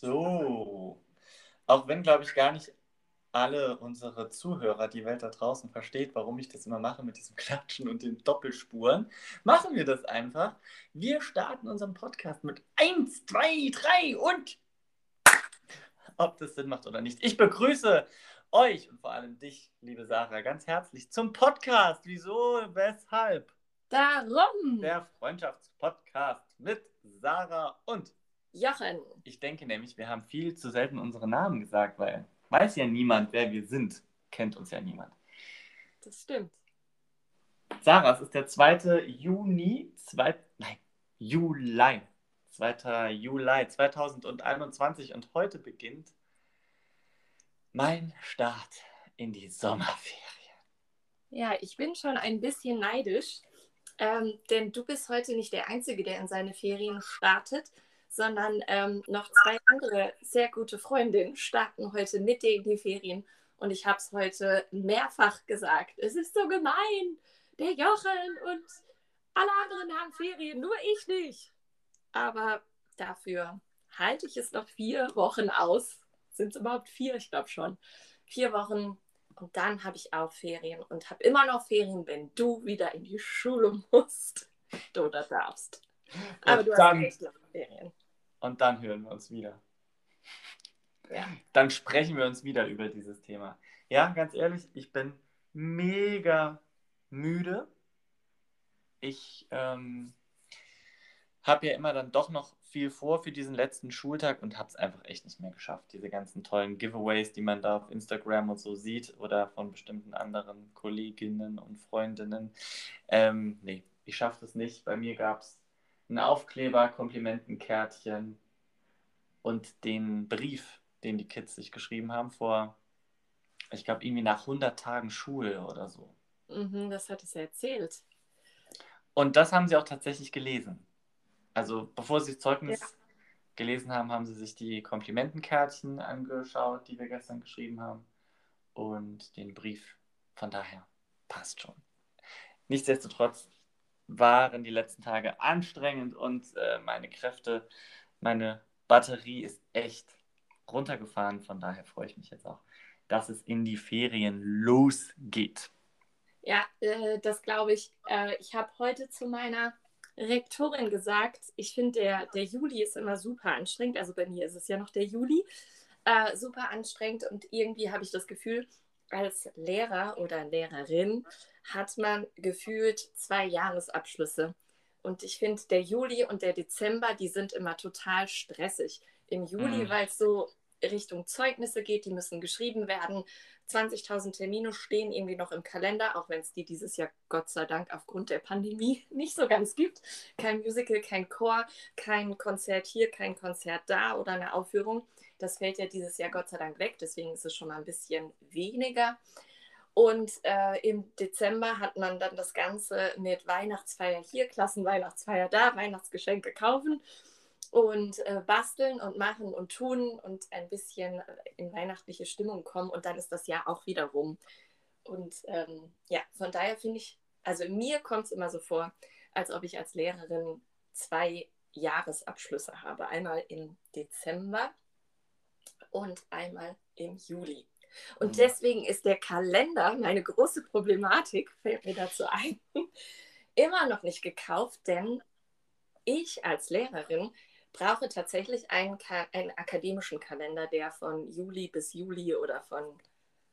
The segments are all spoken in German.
So. Auch wenn, glaube ich, gar nicht alle unsere Zuhörer, die Welt da draußen versteht, warum ich das immer mache mit diesem Klatschen und den Doppelspuren, machen wir das einfach. Wir starten unseren Podcast mit 1, 2, 3 und ob das Sinn macht oder nicht. Ich begrüße euch und vor allem dich, liebe Sarah, ganz herzlich zum Podcast. Wieso, weshalb? Darum. Der Freundschaftspodcast mit Sarah und Jochen. Ich denke nämlich, wir haben viel zu selten unsere Namen gesagt, weil weiß ja niemand, wer wir sind. Kennt uns ja niemand. Das stimmt. Sarah, es ist der 2. Juni, zwei, nein, Juli, 2. Juli 2021 und heute beginnt mein Start in die Sommerferien. Ja, ich bin schon ein bisschen neidisch, ähm, denn du bist heute nicht der Einzige, der in seine Ferien startet, sondern ähm, noch zwei andere sehr gute Freundinnen starten heute mit dir in die Ferien. Und ich habe es heute mehrfach gesagt. Es ist so gemein. Der Jochen und alle anderen haben Ferien, nur ich nicht. Aber dafür halte ich es noch vier Wochen aus. Sind es überhaupt vier? Ich glaube schon. Vier Wochen und dann habe ich auch Ferien und habe immer noch Ferien, wenn du wieder in die Schule musst. Du da darfst. Aber du dann, hast echt lange Ferien. Und dann hören wir uns wieder. Ja. Dann sprechen wir uns wieder über dieses Thema. Ja, ganz ehrlich, ich bin mega müde. Ich ähm, habe ja immer dann doch noch viel vor für diesen letzten Schultag und habe es einfach echt nicht mehr geschafft. Diese ganzen tollen Giveaways, die man da auf Instagram und so sieht oder von bestimmten anderen Kolleginnen und Freundinnen. Ähm, nee, ich schaffe es nicht. Bei mir gab es einen Aufkleber, Komplimentenkärtchen und den Brief, den die Kids sich geschrieben haben vor, ich glaube, irgendwie nach 100 Tagen Schule oder so. Mhm, das hat es ja erzählt. Und das haben sie auch tatsächlich gelesen. Also bevor sie das Zeugnis ja. gelesen haben, haben sie sich die Komplimentenkärtchen angeschaut, die wir gestern geschrieben haben. Und den Brief. Von daher passt schon. Nichtsdestotrotz waren die letzten Tage anstrengend und äh, meine Kräfte, meine Batterie ist echt runtergefahren. Von daher freue ich mich jetzt auch, dass es in die Ferien losgeht. Ja, äh, das glaube ich. Äh, ich habe heute zu meiner Rektorin gesagt, ich finde, der, der Juli ist immer super anstrengend. Also bei mir ist es ja noch der Juli. Äh, super anstrengend und irgendwie habe ich das Gefühl, als Lehrer oder Lehrerin hat man gefühlt zwei Jahresabschlüsse. Und ich finde, der Juli und der Dezember, die sind immer total stressig. Im Juli, mhm. weil es so Richtung Zeugnisse geht, die müssen geschrieben werden. 20.000 Termine stehen irgendwie noch im Kalender, auch wenn es die dieses Jahr Gott sei Dank aufgrund der Pandemie nicht so ganz gibt. Kein Musical, kein Chor, kein Konzert hier, kein Konzert da oder eine Aufführung. Das fällt ja dieses Jahr Gott sei Dank weg, deswegen ist es schon mal ein bisschen weniger. Und äh, im Dezember hat man dann das Ganze mit Weihnachtsfeier hier, Klassenweihnachtsfeier da, Weihnachtsgeschenke kaufen und äh, basteln und machen und tun und ein bisschen in weihnachtliche Stimmung kommen und dann ist das Jahr auch wieder rum. Und ähm, ja, von daher finde ich, also mir kommt es immer so vor, als ob ich als Lehrerin zwei Jahresabschlüsse habe. Einmal im Dezember und einmal im Juli. Und mhm. deswegen ist der Kalender meine große Problematik, fällt mir dazu ein, immer noch nicht gekauft, denn ich als Lehrerin brauche tatsächlich einen, einen akademischen Kalender, der von Juli bis Juli oder von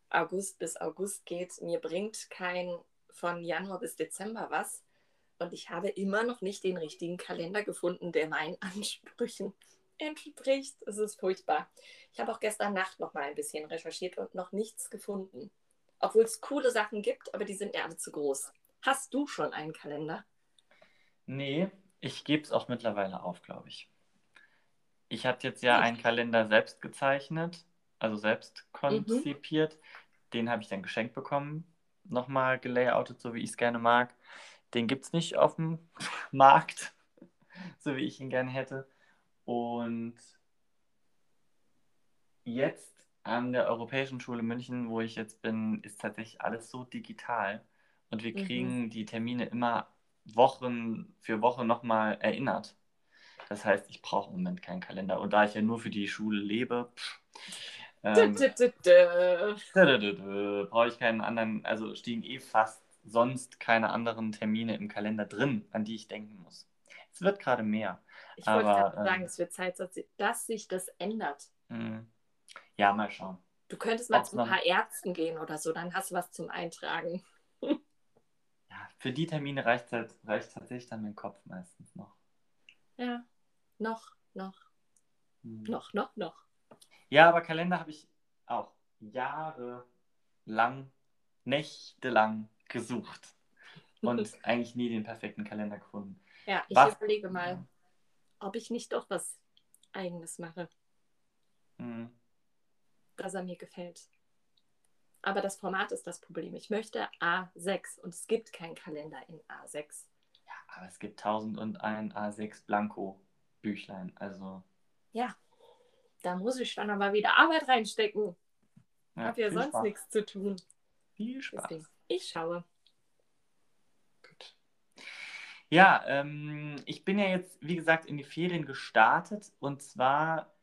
August bis August geht. Mir bringt kein von Januar bis Dezember was. Und ich habe immer noch nicht den richtigen Kalender gefunden, der meinen Ansprüchen entspricht. Es ist furchtbar. Ich habe auch gestern Nacht noch mal ein bisschen recherchiert und noch nichts gefunden. Obwohl es coole Sachen gibt, aber die sind mir alle zu groß. Hast du schon einen Kalender? Nee, ich gebe es auch mittlerweile auf, glaube ich. Ich hatte jetzt ja einen Kalender selbst gezeichnet, also selbst konzipiert. Mhm. Den habe ich dann geschenkt bekommen, nochmal gelayoutet, so wie ich es gerne mag. Den gibt es nicht auf dem Markt, so wie ich ihn gerne hätte. Und jetzt an der Europäischen Schule München, wo ich jetzt bin, ist tatsächlich alles so digital. Und wir mhm. kriegen mhm. die Termine immer Wochen für Woche nochmal erinnert. Das heißt, ich brauche im Moment keinen Kalender. Und da ich ja nur für die Schule lebe, ähm. Brauche ich keinen anderen, also stehen eh fast sonst keine anderen Termine im Kalender drin, an die ich denken muss. Es wird gerade mehr. Ich wollte gerade sagen, ähm, es wird Zeit, dass sich- das ändert. Hm. Ja, mal schauen. Du könntest mal Ob's zu ein paar Ärzten gehen oder so, dann hast du was zum Eintragen. Ja, für die Termine reicht, halt, reicht tatsächlich dann mein Kopf meistens noch. Ja, noch, noch, Hm. noch, noch, noch. Ja, aber Kalender habe ich auch jahrelang, nächtelang gesucht und eigentlich nie den perfekten Kalender gefunden. Ja, ich Was- überlege mal, ob ich nicht doch was Eigenes mache, Hm. dass er mir gefällt. Aber das Format ist das Problem. Ich möchte A6 und es gibt keinen Kalender in A6. Ja, aber es gibt 1001 A6 Blanko Büchlein, also Ja, da muss ich dann aber wieder Arbeit reinstecken. Ich ja, habe ja sonst Spaß. nichts zu tun. Viel Spaß. Deswegen, ich schaue. Ja, ähm, ich bin ja jetzt, wie gesagt, in die Ferien gestartet und zwar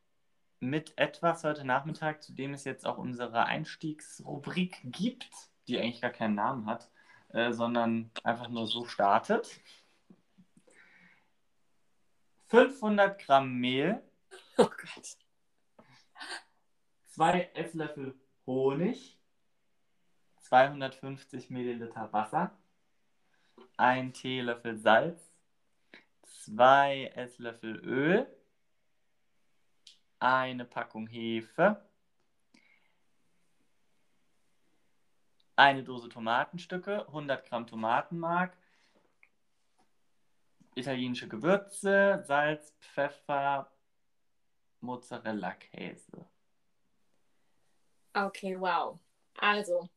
mit etwas heute Nachmittag, zu dem es jetzt auch unsere Einstiegsrubrik gibt, die eigentlich gar keinen Namen hat, äh, sondern einfach nur so startet. 500 Gramm Mehl, Oh Gott. 2 Esslöffel Honig, 250 Milliliter Wasser, 1 Teelöffel Salz, 2 Esslöffel Öl, eine Packung Hefe, eine Dose Tomatenstücke, 100 Gramm Tomatenmark, italienische Gewürze, Salz, Pfeffer, Mozzarella-Käse. Okay, wow. Also,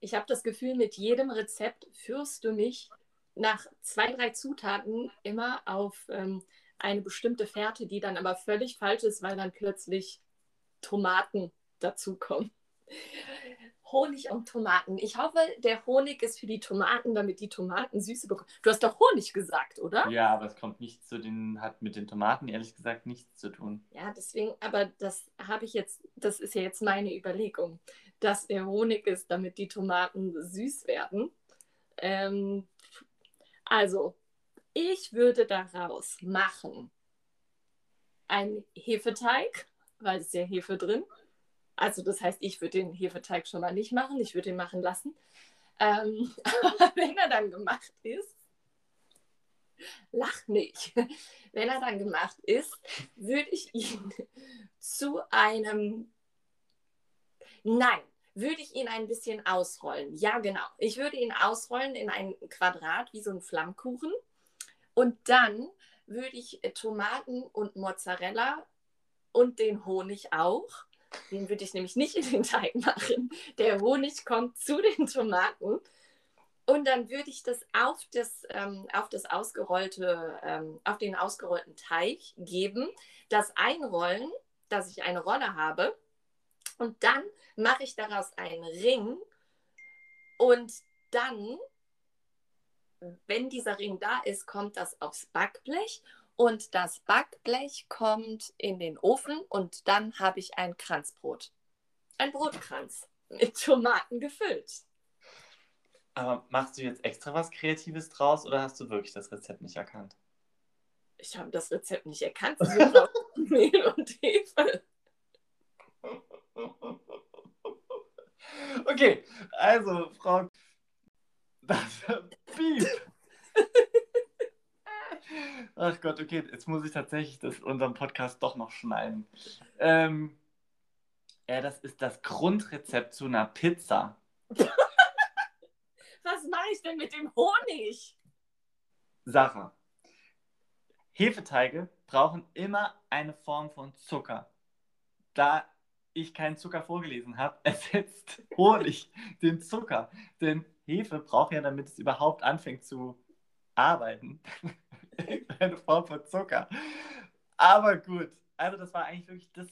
ich habe das Gefühl, mit jedem Rezept führst du mich nach zwei, drei Zutaten immer auf ähm, eine bestimmte Fährte, die dann aber völlig falsch ist, weil dann plötzlich Tomaten dazukommen. Honig und Tomaten. Ich hoffe, der Honig ist für die Tomaten, damit die Tomaten Süße bekommen. Du hast doch Honig gesagt, oder? Ja, aber es kommt nicht zu den, hat mit den Tomaten ehrlich gesagt nichts zu tun. Ja, deswegen, aber das habe ich jetzt, das ist ja jetzt meine Überlegung, dass der Honig ist, damit die Tomaten süß werden. Ähm, also, ich würde daraus machen einen Hefeteig, weil es ja Hefe drin. Also, das heißt, ich würde den Hefeteig schon mal nicht machen, ich würde ihn machen lassen. Ähm, aber wenn er dann gemacht ist, lach nicht. Wenn er dann gemacht ist, würde ich ihn zu einem. Nein, würde ich ihn ein bisschen ausrollen. Ja, genau. Ich würde ihn ausrollen in ein Quadrat wie so ein Flammkuchen. Und dann würde ich äh, Tomaten und Mozzarella und den Honig auch. Den würde ich nämlich nicht in den Teig machen. Der Honig kommt zu den Tomaten. Und dann würde ich das auf das, ähm, auf das ausgerollte, ähm, auf den ausgerollten Teig geben, das einrollen, dass ich eine Rolle habe. Und dann mache ich daraus einen Ring. Und dann, wenn dieser Ring da ist, kommt das aufs Backblech. Und das Backblech kommt in den Ofen und dann habe ich ein Kranzbrot. Ein Brotkranz mit Tomaten gefüllt. Aber machst du jetzt extra was Kreatives draus oder hast du wirklich das Rezept nicht erkannt? Ich habe das Rezept nicht erkannt. Mehl und Hefe. Okay, also, Frau. Das Piep. Ach Gott, okay, jetzt muss ich tatsächlich das, unseren Podcast doch noch schneiden. Ähm, ja, das ist das Grundrezept zu einer Pizza. Was mache ich denn mit dem Honig? Sache. Hefeteige brauchen immer eine Form von Zucker. Da ich keinen Zucker vorgelesen habe, ersetzt Honig den Zucker. Denn Hefe braucht ja, damit es überhaupt anfängt zu arbeiten, eine Form von Zucker. Aber gut, also das war eigentlich wirklich das,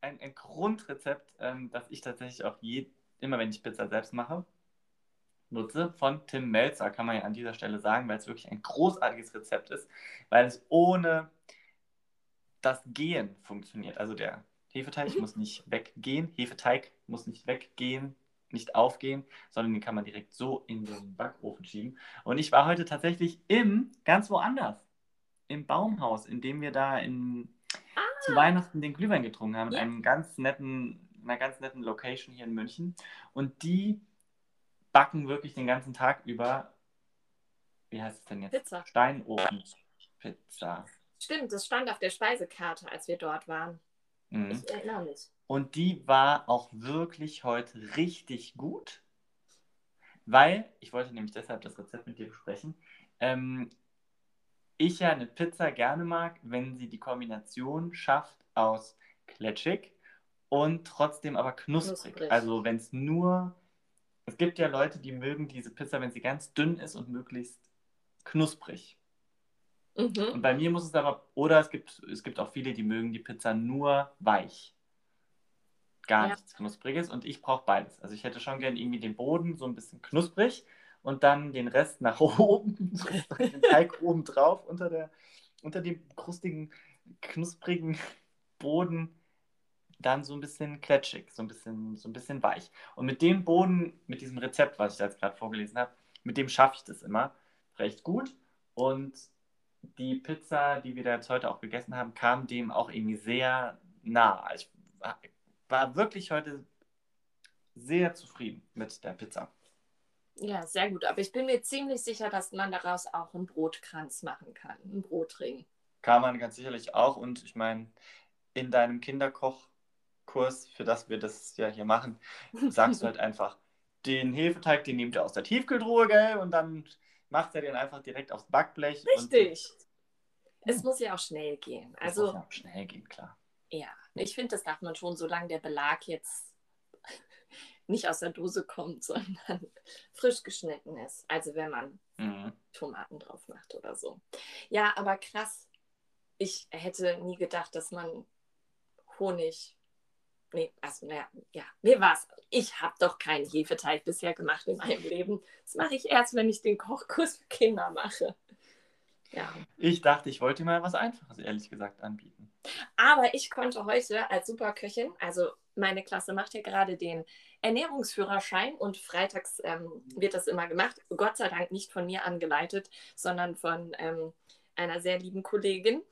ein, ein Grundrezept, ähm, das ich tatsächlich auch je, immer, wenn ich Pizza selbst mache, nutze von Tim Melzer, kann man ja an dieser Stelle sagen, weil es wirklich ein großartiges Rezept ist, weil es ohne das Gehen funktioniert. Also der Hefeteig mhm. muss nicht weggehen, Hefeteig muss nicht weggehen, nicht aufgehen, sondern den kann man direkt so in den Backofen schieben. Und ich war heute tatsächlich im, ganz woanders, im Baumhaus, in dem wir da in, ah. zu Weihnachten den Glühwein getrunken haben, ja. in einem ganz netten, einer ganz netten Location hier in München. Und die backen wirklich den ganzen Tag über, wie heißt es denn jetzt? Pizza. Steinofen-Pizza. Stimmt, das stand auf der Speisekarte, als wir dort waren. Mhm. Ich erinnere mich. Und die war auch wirklich heute richtig gut, weil, ich wollte nämlich deshalb das Rezept mit dir besprechen, ähm, ich ja eine Pizza gerne mag, wenn sie die Kombination schafft aus kletschig und trotzdem aber knusprig. knusprig. Also wenn es nur, es gibt ja Leute, die mögen diese Pizza, wenn sie ganz dünn ist und möglichst knusprig. Mhm. Und bei mir muss es aber, oder es gibt, es gibt auch viele, die mögen die Pizza nur weich. Gar ja. nichts Knuspriges und ich brauche beides. Also ich hätte schon gern irgendwie den Boden so ein bisschen knusprig und dann den Rest nach oben, den Teig oben drauf unter, der, unter dem krustigen, knusprigen Boden dann so ein bisschen kletschig, so ein bisschen, so ein bisschen weich. Und mit dem Boden, mit diesem Rezept, was ich jetzt gerade vorgelesen habe, mit dem schaffe ich das immer recht gut. Und die Pizza, die wir da jetzt heute auch gegessen haben, kam dem auch irgendwie sehr nah. Ich war wirklich heute sehr zufrieden mit der Pizza. Ja, sehr gut. Aber ich bin mir ziemlich sicher, dass man daraus auch einen Brotkranz machen kann, einen Brotring. Kann man ganz sicherlich auch. Und ich meine, in deinem Kinderkochkurs, für das wir das ja hier machen, sagst du halt einfach, den Hefeteig, den nehmt ihr aus der Tiefkühltruhe, gell? Und dann macht er den einfach direkt aufs Backblech. Richtig. Und... Es muss ja auch schnell gehen. Also, es muss ja auch schnell gehen, klar. Ja, ich finde, das darf man schon, solange der Belag jetzt nicht aus der Dose kommt, sondern frisch geschnitten ist. Also wenn man mhm. Tomaten drauf macht oder so. Ja, aber krass. Ich hätte nie gedacht, dass man Honig. Nee, also naja, ja, mir war's. Ich habe doch keinen Hefeteig bisher gemacht in meinem Leben. Das mache ich erst, wenn ich den Kochkurs für Kinder mache. Ja. Ich dachte, ich wollte mal was Einfaches, ehrlich gesagt, anbieten. Aber ich konnte heute als Superköchin, also meine Klasse macht ja gerade den Ernährungsführerschein und freitags ähm, wird das immer gemacht. Gott sei Dank nicht von mir angeleitet, sondern von ähm, einer sehr lieben Kollegin.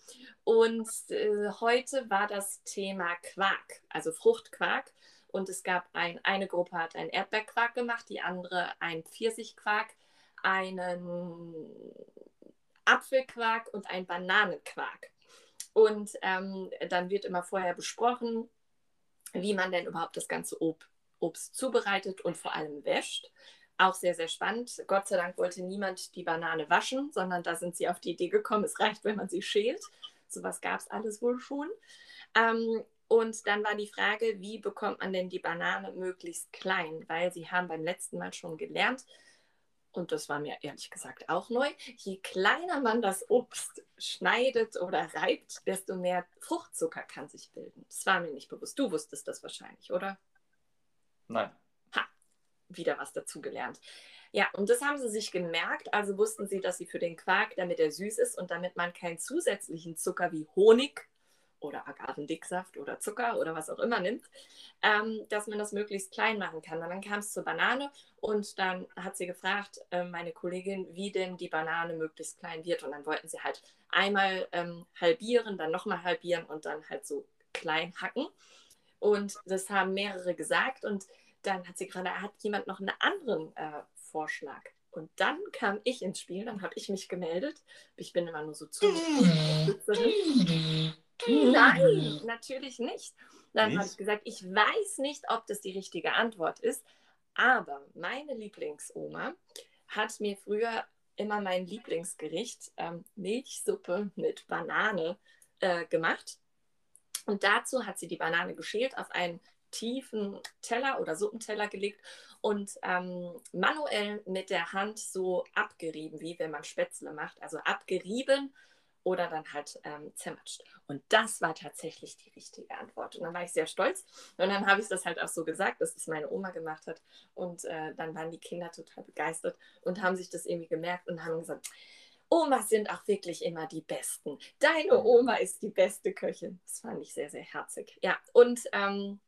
Und äh, heute war das Thema Quark, also Fruchtquark. Und es gab ein, eine Gruppe hat einen Erdbeerquark gemacht, die andere einen Pfirsichquark, einen Apfelquark und einen Bananenquark. Und ähm, dann wird immer vorher besprochen, wie man denn überhaupt das ganze Ob Obst zubereitet und vor allem wäscht. Auch sehr, sehr spannend. Gott sei Dank wollte niemand die Banane waschen, sondern da sind sie auf die Idee gekommen, es reicht, wenn man sie schält. Sowas gab es alles wohl schon. Ähm, und dann war die Frage, wie bekommt man denn die Banane möglichst klein? Weil sie haben beim letzten Mal schon gelernt, und das war mir ehrlich gesagt auch neu, je kleiner man das Obst schneidet oder reibt, desto mehr Fruchtzucker kann sich bilden. Das war mir nicht bewusst. Du wusstest das wahrscheinlich, oder? Nein. Wieder was dazugelernt. Ja, und das haben sie sich gemerkt. Also wussten sie, dass sie für den Quark, damit er süß ist und damit man keinen zusätzlichen Zucker wie Honig oder Agavendicksaft oder Zucker oder was auch immer nimmt, ähm, dass man das möglichst klein machen kann. Und dann kam es zur Banane und dann hat sie gefragt, äh, meine Kollegin, wie denn die Banane möglichst klein wird. Und dann wollten sie halt einmal ähm, halbieren, dann nochmal halbieren und dann halt so klein hacken. Und das haben mehrere gesagt. Und dann hat sie gerade, hat jemand noch einen anderen äh, Vorschlag. Und dann kam ich ins Spiel, dann habe ich mich gemeldet. Ich bin immer nur so zu. Nein, natürlich nicht. Dann habe ich gesagt, ich weiß nicht, ob das die richtige Antwort ist, aber meine Lieblingsoma hat mir früher immer mein Lieblingsgericht, ähm, Milchsuppe mit Banane, äh, gemacht. Und dazu hat sie die Banane geschält, auf einen tiefen Teller oder Suppenteller gelegt und ähm, manuell mit der Hand so abgerieben, wie wenn man Spätzle macht. Also abgerieben oder dann halt ähm, zermatscht. Und das war tatsächlich die richtige Antwort. Und dann war ich sehr stolz. Und dann habe ich das halt auch so gesagt, dass das meine Oma gemacht hat. Und äh, dann waren die Kinder total begeistert und haben sich das irgendwie gemerkt und haben gesagt, Omas sind auch wirklich immer die Besten. Deine Oma ist die beste Köchin. Das fand ich sehr, sehr herzig. Ja, und ähm,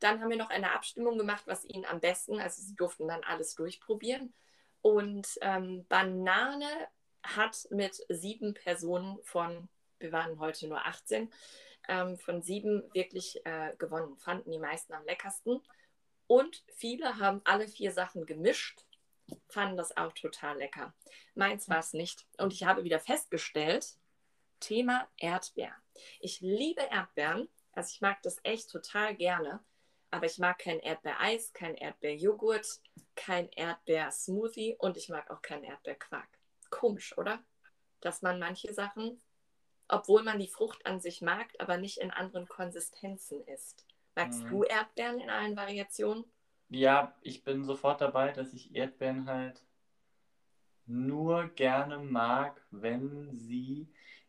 dann haben wir noch eine Abstimmung gemacht, was ihnen am besten, also sie durften dann alles durchprobieren. Und ähm, Banane hat mit sieben Personen von, wir waren heute nur 18, ähm, von sieben wirklich äh, gewonnen, fanden die meisten am leckersten. Und viele haben alle vier Sachen gemischt, fanden das auch total lecker. Meins war es nicht. Und ich habe wieder festgestellt, Thema Erdbeer. Ich liebe Erdbeeren, also ich mag das echt total gerne. Aber ich mag kein Erdbeereis, kein Erdbeerjoghurt, kein Erdbeersmoothie und ich mag auch keinen Erdbeerquark. Komisch, oder? Dass man manche Sachen, obwohl man die Frucht an sich mag, aber nicht in anderen Konsistenzen isst. Magst mhm. du Erdbeeren in allen Variationen? Ja, ich bin sofort dabei, dass ich Erdbeeren halt nur gerne mag, wenn sie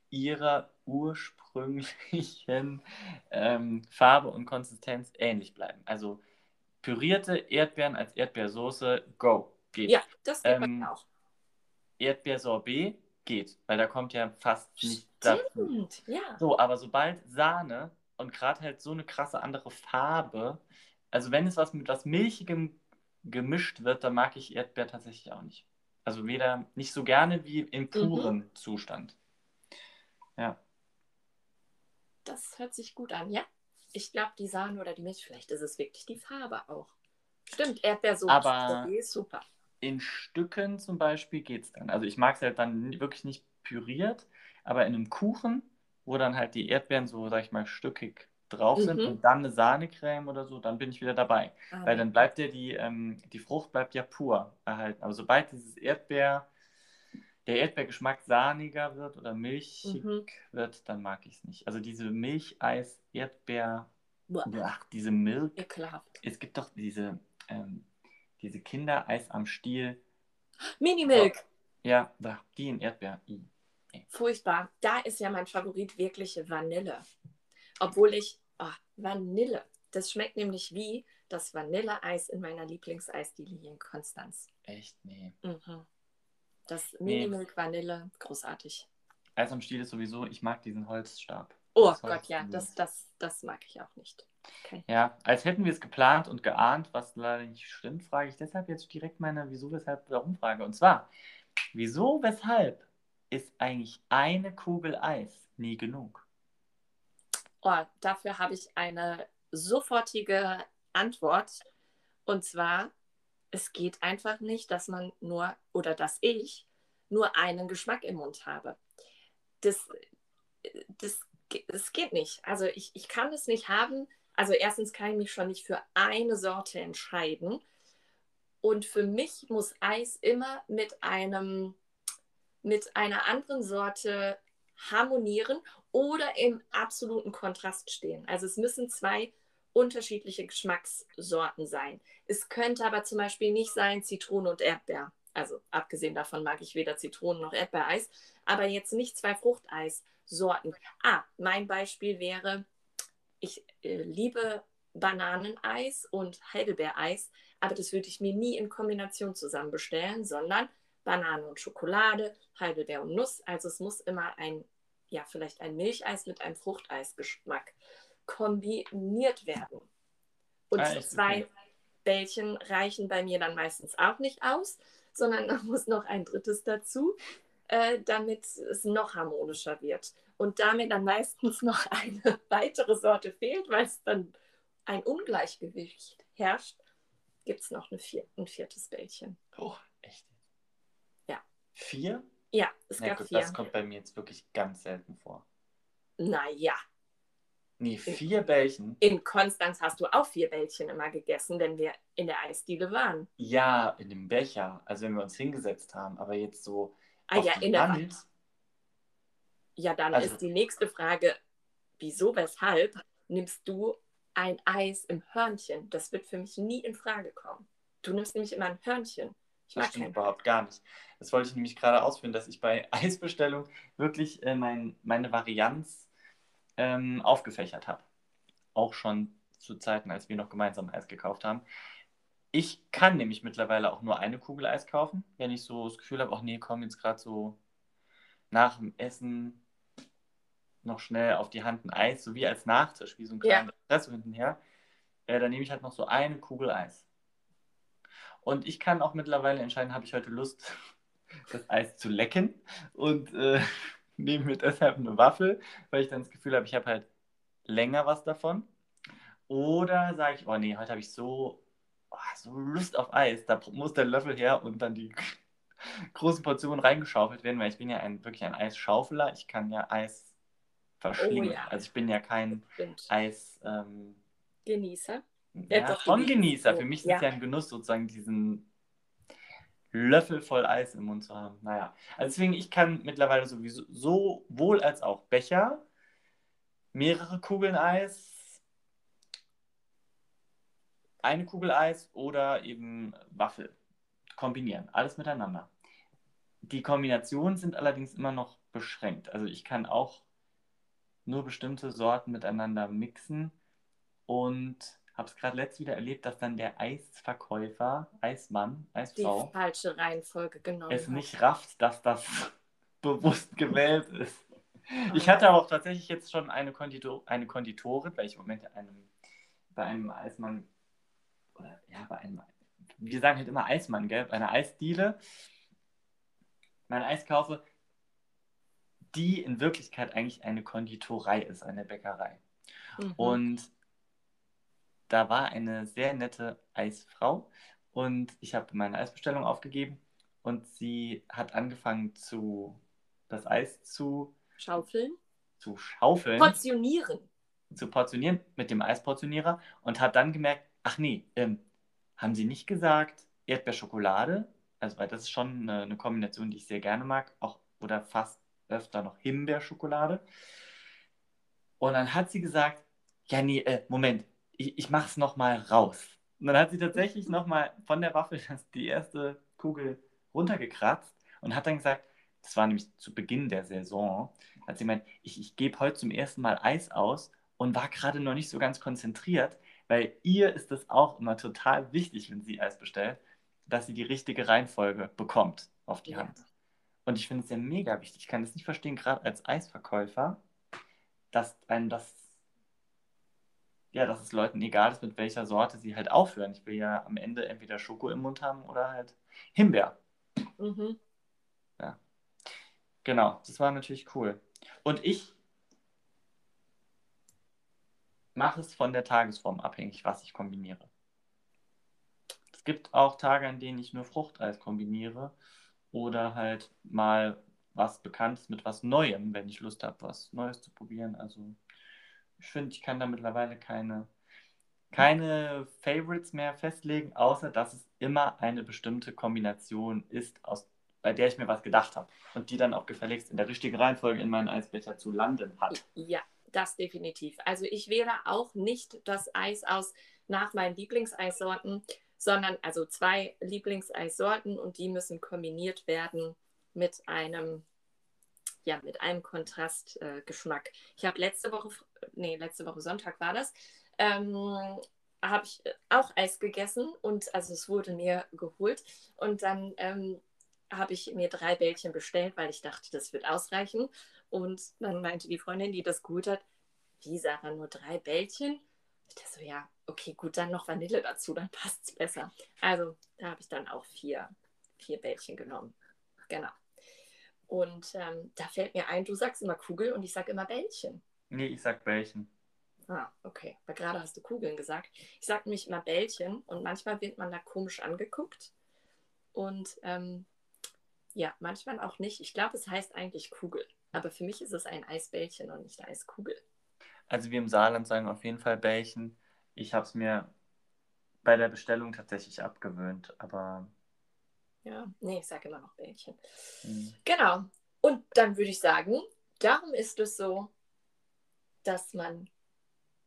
ihrer ursprünglichen ähm, Farbe und Konsistenz ähnlich bleiben. Also pürierte Erdbeeren als Erdbeersoße, go, geht. Ja, das geht ähm, auch. Erdbeersorbet geht, weil da kommt ja fast nicht dazu. ja. So, aber sobald Sahne und gerade halt so eine krasse andere Farbe, also wenn es was mit was Milchigem gemischt wird, dann mag ich Erdbeer tatsächlich auch nicht. Also weder nicht so gerne wie im puren mhm. Zustand. Ja. Das hört sich gut an, ja. Ich glaube, die Sahne oder die Milch, vielleicht ist es wirklich die Farbe auch. Stimmt, Erdbeersoße Aber ist super. In Stücken zum Beispiel geht es dann. Also ich mag es halt dann wirklich nicht püriert, aber in einem Kuchen, wo dann halt die Erdbeeren so, sag ich mal, stückig drauf sind mhm. und dann eine Sahnecreme oder so, dann bin ich wieder dabei. Ah, Weil dann bleibt ja die, ähm, die Frucht bleibt ja pur erhalten. Aber sobald dieses Erdbeer der Erdbeergeschmack sahniger wird oder milchig mhm. wird, dann mag ich es nicht. Also diese Milcheis, Erdbeer, ach, diese Milch. Ekelhaft. Es gibt doch diese, ähm, diese Kindereis am Stiel. Minimilk. Oh, ja, die in Erdbeer. Furchtbar. Da ist ja mein Favorit wirklich Vanille. Obwohl ich, oh, Vanille, das schmeckt nämlich wie das Vanilleeis in meiner Lieblingseisdiele hier in Konstanz. Echt? Nee. Mhm. Das Mini-Milk Vanille, großartig. Eis am Stiel ist sowieso, ich mag diesen Holzstab. Oh Gott, ja, das, das, das mag ich auch nicht. Okay. Ja, als hätten wir es geplant und geahnt, was leider nicht stimmt, frage ich deshalb jetzt direkt meine Wieso, Weshalb, Warum-Frage. Und zwar, wieso, weshalb ist eigentlich eine Kugel Eis nie genug? Oh, dafür habe ich eine sofortige Antwort. Und zwar, es geht einfach nicht, dass man nur oder dass ich nur einen Geschmack im Mund habe. Das, das, das geht nicht. Also ich, ich kann es nicht haben. Also erstens kann ich mich schon nicht für eine Sorte entscheiden. Und für mich muss Eis immer mit einem mit einer anderen Sorte harmonieren oder im absoluten Kontrast stehen. Also es müssen zwei unterschiedliche Geschmackssorten sein. Es könnte aber zum Beispiel nicht sein Zitrone und Erdbeer. Also abgesehen davon mag ich weder Zitronen noch Erdbeereis, aber jetzt nicht zwei Fruchteissorten. Ah, mein Beispiel wäre, ich äh, liebe Bananeneis und Heidelbeereis, aber das würde ich mir nie in Kombination zusammen bestellen, sondern Banane und Schokolade, Heidelbeer und Nuss. Also es muss immer ein, ja, vielleicht ein Milcheis mit einem Fruchteisgeschmack kombiniert werden. Und ah, zwei okay. Bällchen reichen bei mir dann meistens auch nicht aus, sondern da muss noch ein drittes dazu, äh, damit es noch harmonischer wird. Und damit dann meistens noch eine weitere Sorte fehlt, weil es dann ein Ungleichgewicht herrscht, gibt es noch eine vier, ein viertes Bällchen. Oh, echt? Ja. Vier? Ja, es Na, gab gut, vier. Das kommt bei mir jetzt wirklich ganz selten vor. Naja, Nee, vier Bällchen. In Konstanz hast du auch vier Bällchen immer gegessen, wenn wir in der Eisdiele waren. Ja, in dem Becher, also wenn wir uns hingesetzt haben, aber jetzt so. Ah ja, in der Hand. Ja, dann also, ist die nächste Frage, wieso, weshalb nimmst du ein Eis im Hörnchen? Das wird für mich nie in Frage kommen. Du nimmst nämlich immer ein Hörnchen. Ich das stimmt überhaupt gar nicht. Das wollte ich nämlich gerade ausführen, dass ich bei Eisbestellung wirklich äh, mein, meine Varianz ähm, aufgefächert habe. Auch schon zu Zeiten, als wir noch gemeinsam Eis gekauft haben. Ich kann nämlich mittlerweile auch nur eine Kugel Eis kaufen, wenn ich so das Gefühl habe, ach nee, komm, jetzt gerade so nach dem Essen noch schnell auf die Hand ein Eis, so wie als Nachtisch, wie so ein kleiner Ja. Hintenher. Äh, dann nehme ich halt noch so eine Kugel Eis. Und ich kann auch mittlerweile entscheiden, habe ich heute Lust, das Eis zu lecken und äh, nehme mir deshalb eine Waffel, weil ich dann das Gefühl habe, ich habe halt länger was davon. Oder sage ich, oh nee, heute habe ich so, oh, so Lust auf Eis, da muss der Löffel her und dann die großen Portionen reingeschaufelt werden, weil ich bin ja ein, wirklich ein Eisschaufeler. Ich kann ja Eis verschlingen. Oh ja. Also ich bin ja kein. Eis... Ähm, Genießer. ja, doch, schon Genießer. Für mich ist Ja. es ja ein Genuss, sozusagen diesen Löffel voll Eis im Mund zu haben. Naja, also deswegen, ich kann mittlerweile sowieso sowohl als auch Becher, mehrere Kugeln Eis, eine Kugel Eis oder eben Waffel kombinieren. Alles miteinander. Die Kombinationen sind allerdings immer noch beschränkt. Also ich kann auch nur bestimmte Sorten miteinander mixen und habe es gerade letzt wieder erlebt, dass dann der Eisverkäufer, Eismann, Die Eisfrau, falsche Reihenfolge genommen. es hat. nicht rafft, dass das bewusst gewählt ist. Ich hatte aber auch tatsächlich jetzt schon eine, Konditor eine Konditorin, weil ich im Moment einem, bei einem Eismann, oder ja, bei einem, wir sagen halt immer Eismann, gell, bei einer Eisdiele, mein Eis kaufe, die in Wirklichkeit eigentlich eine Konditorei ist, eine Bäckerei. Mhm. Und da war eine sehr nette Eisfrau und ich habe meine Eisbestellung aufgegeben und sie hat angefangen zu das Eis zu, Schaufeln. zu schaufeln, Portionieren. zu portionieren mit dem Eisportionierer und hat dann gemerkt, ach nee, ähm, haben sie nicht gesagt Erdbeerschokolade? Also weil das ist schon eine, eine Kombination, die ich sehr gerne mag, auch oder fast öfter noch Himbeerschokolade. Und dann hat sie gesagt, ja nee, äh, Moment, ich, ich mach's nochmal raus. Und dann hat sie tatsächlich nochmal von der Waffel das, die erste Kugel runtergekratzt und hat dann gesagt, das war nämlich zu Beginn der Saison, hat sie gemeint, ich, ich gebe heute zum ersten Mal Eis aus und war gerade noch nicht so ganz konzentriert, weil ihr ist es auch immer total wichtig, wenn sie Eis bestellt, dass sie die richtige Reihenfolge bekommt auf die Ja. Hand. Und ich finde es ja mega wichtig. Ich kann das nicht verstehen, gerade als Eisverkäufer, dass einem das, ja, dass es Leuten egal ist, mit welcher Sorte sie halt aufhören. Ich will ja am Ende entweder Schoko im Mund haben oder halt Himbeer. Mhm. Genau, das war natürlich cool. Und ich mache es von der Tagesform abhängig, was ich kombiniere. Es gibt auch Tage, an denen ich nur Fruchteis kombiniere oder halt mal was Bekanntes mit was Neuem, wenn ich Lust habe, was Neues zu probieren. Also ich finde, ich kann da mittlerweile keine, keine Favorites mehr festlegen, außer dass es immer eine bestimmte Kombination ist, aus, bei der ich mir was gedacht habe und die dann auch gefälligst in der richtigen Reihenfolge in meinen Eisbecher zu landen hat. Ja, das definitiv. Also ich wähle auch nicht das Eis aus nach meinen Lieblingseissorten, sondern also zwei Lieblingseissorten und die müssen kombiniert werden mit einem ja, mit einem Kontrastgeschmack. Äh, ich habe letzte Woche, nee, letzte Woche Sonntag war das, ähm, habe ich auch Eis gegessen und also es wurde mir geholt und dann ähm, habe ich mir drei Bällchen bestellt, weil ich dachte, das wird ausreichen. Und dann meinte die Freundin, die das geholt hat, wie Sarah, nur drei Bällchen? Ich dachte so, ja, okay, gut, dann noch Vanille dazu, dann passt es besser. Also da habe ich dann auch vier, vier Bällchen genommen. Genau. Und ähm, da fällt mir ein, du sagst immer Kugel und ich sage immer Bällchen. Nee, ich sag Bällchen. Ah, okay. Weil gerade hast du Kugeln gesagt. Ich sage nämlich immer Bällchen und manchmal wird man da komisch angeguckt. Und ähm, ja, manchmal auch nicht. Ich glaube, es heißt eigentlich Kugel. Aber für mich ist es ein Eisbällchen und nicht Eiskugel. Also wir im Saarland sagen auf jeden Fall Bällchen. Ich habe es mir bei der Bestellung tatsächlich abgewöhnt, aber Ja, nee, ich sage immer noch Bällchen. hm, Genau. Und dann würde ich sagen, darum ist es so, dass man,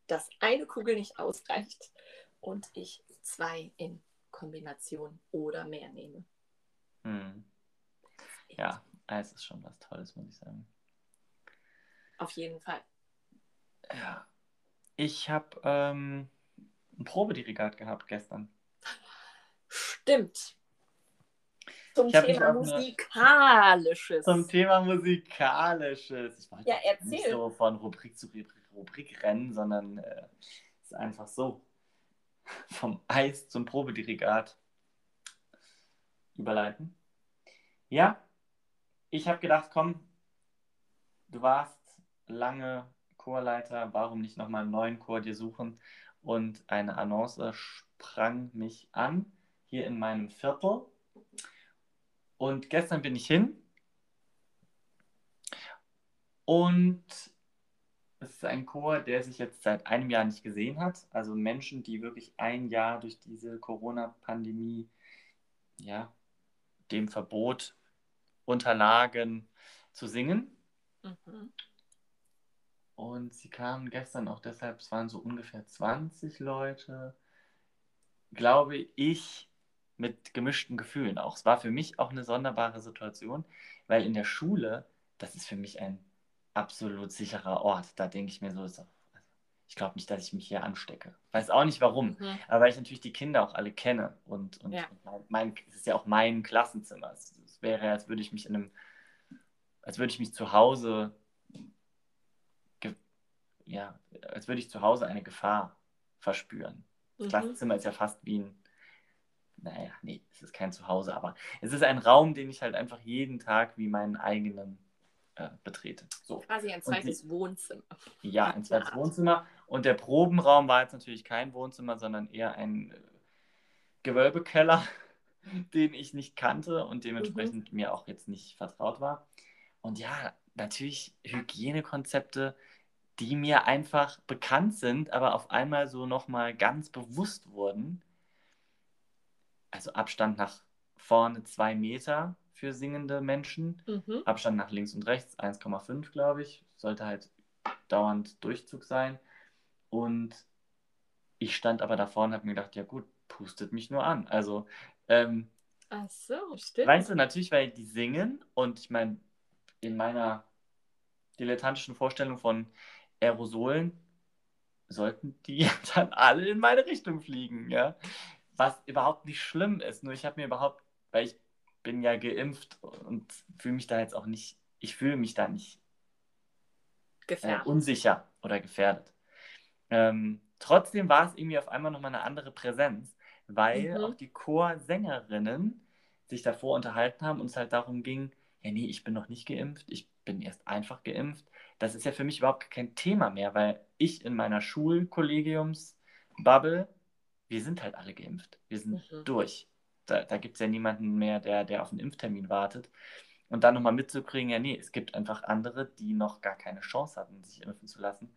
dass eine Kugel nicht ausreicht und ich zwei in Kombination oder mehr nehme. hm. ja, Eis ist schon was Tolles, muss ich sagen. Auf jeden Fall. Ja. Ich habe ähm, ein Probedirigat gehabt gestern. Stimmt. Zum Ich Thema Musikalisches. Zum Thema Musikalisches. Ich wollte Ja, nicht erzähl. so von Rubrik zu Rubrik, Rubrik rennen, sondern äh, es ist einfach so. Vom Eis zum Probedirigat überleiten. Ja, ich habe gedacht, komm, du warst lange Chorleiter, warum nicht nochmal einen neuen Chor dir suchen? Und eine Annonce sprang mich an, hier in meinem Viertel. Und gestern bin ich hin und es ist ein Chor, der sich jetzt seit einem Jahr nicht gesehen hat. Also Menschen, die wirklich ein Jahr durch diese Corona-Pandemie, ja, dem Verbot unterlagen zu singen. Mhm. Und sie kamen gestern auch deshalb, es waren so ungefähr 20 Leute, glaube ich, mit gemischten Gefühlen auch. Es war für mich auch eine sonderbare Situation, weil in der Schule, das ist für mich ein absolut sicherer Ort. Da denke ich mir so, ist also, ich glaube nicht, dass ich mich hier anstecke. Weiß auch nicht warum, Mhm. aber weil ich natürlich die Kinder auch alle kenne und, und, Ja. und mein, mein, es ist ja auch mein Klassenzimmer. Es, es wäre, als würde ich mich in einem, als würde ich mich zu Hause, ja, als würde ich zu Hause eine Gefahr verspüren. Das Mhm. Klassenzimmer ist ja fast wie ein, naja, nee, es ist kein Zuhause, aber es ist ein Raum, den ich halt einfach jeden Tag wie meinen eigenen äh, betrete. So. Quasi ein zweites Wohnzimmer. Ja, ein zweites Art. Wohnzimmer. Und der Probenraum war jetzt natürlich kein Wohnzimmer, sondern eher ein äh, Gewölbekeller, den ich nicht kannte und dementsprechend mir auch jetzt nicht vertraut war. Und ja, natürlich Hygienekonzepte, die mir einfach bekannt sind, aber auf einmal so nochmal ganz bewusst wurden. Also Abstand nach vorne zwei Meter für singende Menschen. Mhm. Abstand nach links und rechts 1,5, glaube ich. Sollte halt dauernd Durchzug sein. Und ich stand aber da vorne und habe mir gedacht, ja gut, pustet mich nur an. Also, ähm, Ach so, stimmt. weißt du, natürlich, weil die singen und ich meine, in meiner dilettantischen Vorstellung von Aerosolen sollten die dann alle in meine Richtung fliegen, ja. Was überhaupt nicht schlimm ist. Nur ich habe mir überhaupt, weil ich bin ja geimpft und fühle mich da jetzt auch nicht, ich fühle mich da nicht äh, Gefährdet. unsicher oder gefährdet. Ähm, trotzdem war es irgendwie auf einmal nochmal eine andere Präsenz, weil Mhm. auch die Chorsängerinnen sich davor unterhalten haben und es halt darum ging, ja nee, ich bin noch nicht geimpft, ich bin erst einfach geimpft. Das ist ja für mich überhaupt kein Thema mehr, weil ich in meiner Schulkollegiumsbubble, wir sind halt alle geimpft. Wir sind Mhm. durch. Da, da gibt es ja niemanden mehr, der, der auf einen Impftermin wartet. Und dann nochmal mitzukriegen, ja, nee, es gibt einfach andere, die noch gar keine Chance hatten, sich impfen zu lassen.